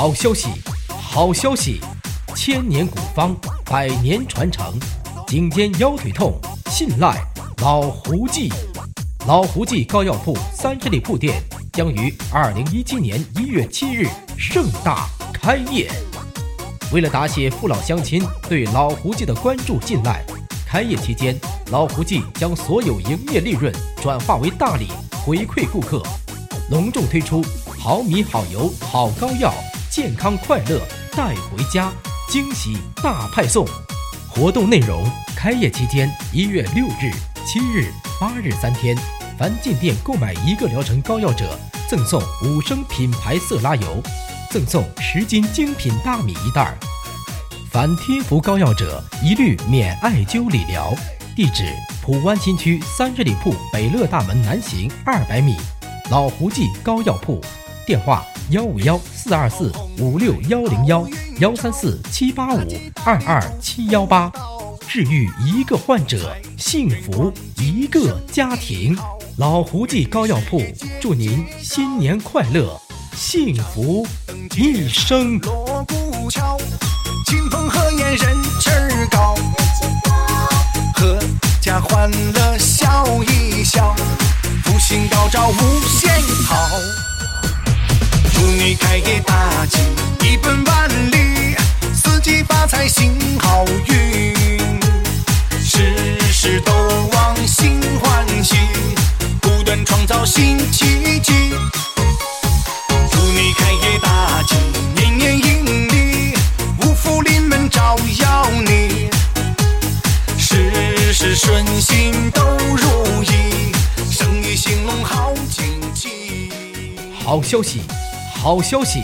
好消息，好消息！千年古方，百年传承，颈肩腰腿痛，信赖老胡记。老胡记膏药铺三十里铺店将于二零一七年一月七日盛大开业。为了答谢父老乡亲对老胡记的关注信赖，开业期间，老胡记将所有营业利润转化为大礼回馈顾客，隆重推出好米好油好膏药。健康快乐带回家，惊喜大派送。活动内容：开业期间一月六日、七日、八日三天，凡进店购买一个疗程膏药者，赠送五升品牌色拉油，赠送十斤精品大米一袋儿。凡贴服膏药者，一律免艾灸理疗。地址：普湾新区三十里铺北乐大门南行二百米，老胡记膏药铺。电话：幺五幺四二四五六幺零幺幺三四七八五二二七幺八，治愈一个患者，幸福一个家庭。老胡记膏药铺，祝您新年快乐，幸福一生。锣鼓敲，亲朋贺宴人气儿高，阖家欢乐笑一笑，福星高照无限。祝你开业大吉，一本万利，四季发财行好运，事事都往心欢喜，不断创造新奇迹。祝你开业大吉，年年盈利，五福临门照耀你，事事顺心都如意，生意兴隆好景气。好消息！好消息！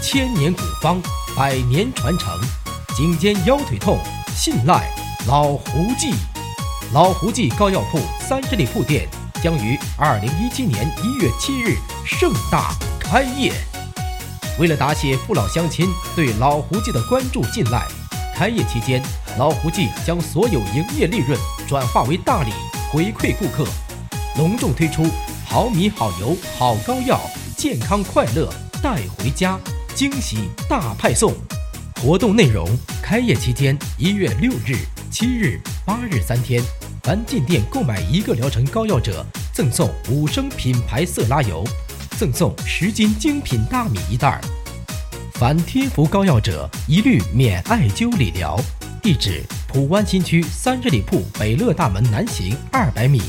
千年古方，百年传承，颈肩腰腿痛，信赖老胡记。老胡记膏药铺三十里铺店将于二零一七年一月七日盛大开业。为了答谢父老乡亲对老胡记的关注信赖，开业期间，老胡记将所有营业利润转化为大礼回馈顾客，隆重推出好米好油好膏药，健康快乐。带回家，惊喜大派送。活动内容：开业期间一月六日、七日、八日三天，凡进店购买一个疗程膏药者，赠送五升品牌色拉油，赠送十斤精品大米一袋儿。凡贴服膏药者，一律免艾灸理疗。地址：普湾新区三十里铺北乐大门南行二百米，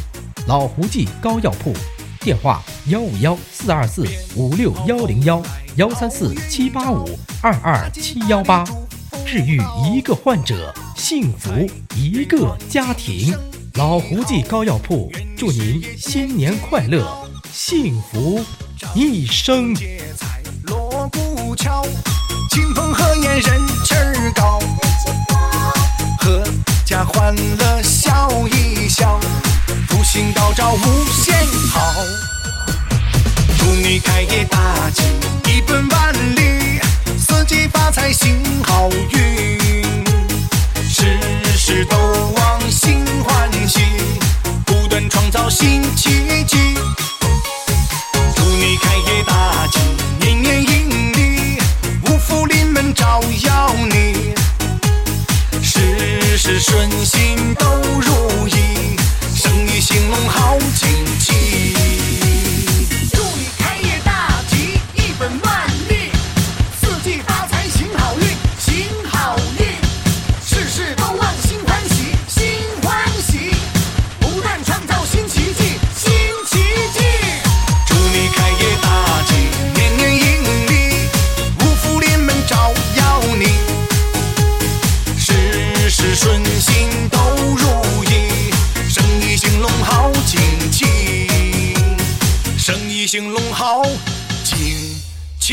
老胡记膏药铺。电话：幺五幺四二四五六幺零幺幺三四七八五二二七幺八，治愈一个患者，幸福一个家庭。老胡记膏药铺，祝您新年快乐，幸福一生。锣鼓敲，亲朋贺宴人气儿高，阖家欢乐笑一笑。福星高照无限好，祝你开业大吉，一本万利，四季发财行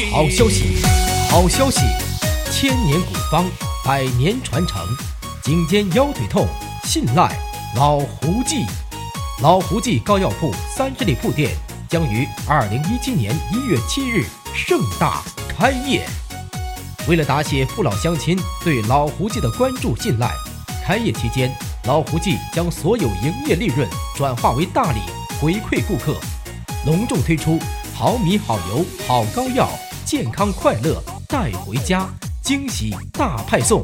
好消息，好消息！千年古方，百年传承，颈肩腰腿痛，信赖老胡记。老胡记膏药铺三十里铺店将于二零一七年一月七日盛大开业。为了答谢父老乡亲对老胡记的关注信赖，开业期间。老胡记将所有营业利润转化为大礼回馈顾客，隆重推出好米好油好膏药，健康快乐带回家，惊喜大派送。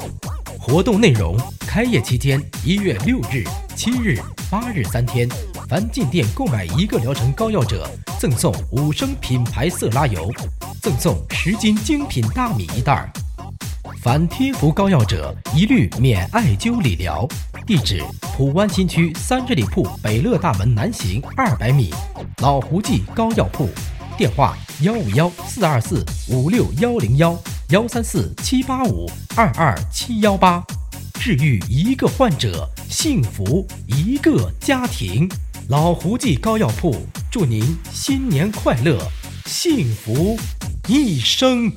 活动内容：开业期间，一月六日、七日、八日三天，凡进店购买一个疗程膏药者，赠送五升品牌色拉油，赠送十斤精品大米一袋儿。凡贴服膏药者，一律免艾灸理疗。地址：普湾新区三十里铺北乐大门南行二百米，老胡记膏药铺。电话：幺五幺四二四五六幺零幺幺三四七八五二二七幺八。治愈一个患者，幸福一个家庭。老胡记膏药铺祝您新年快乐，幸福一生。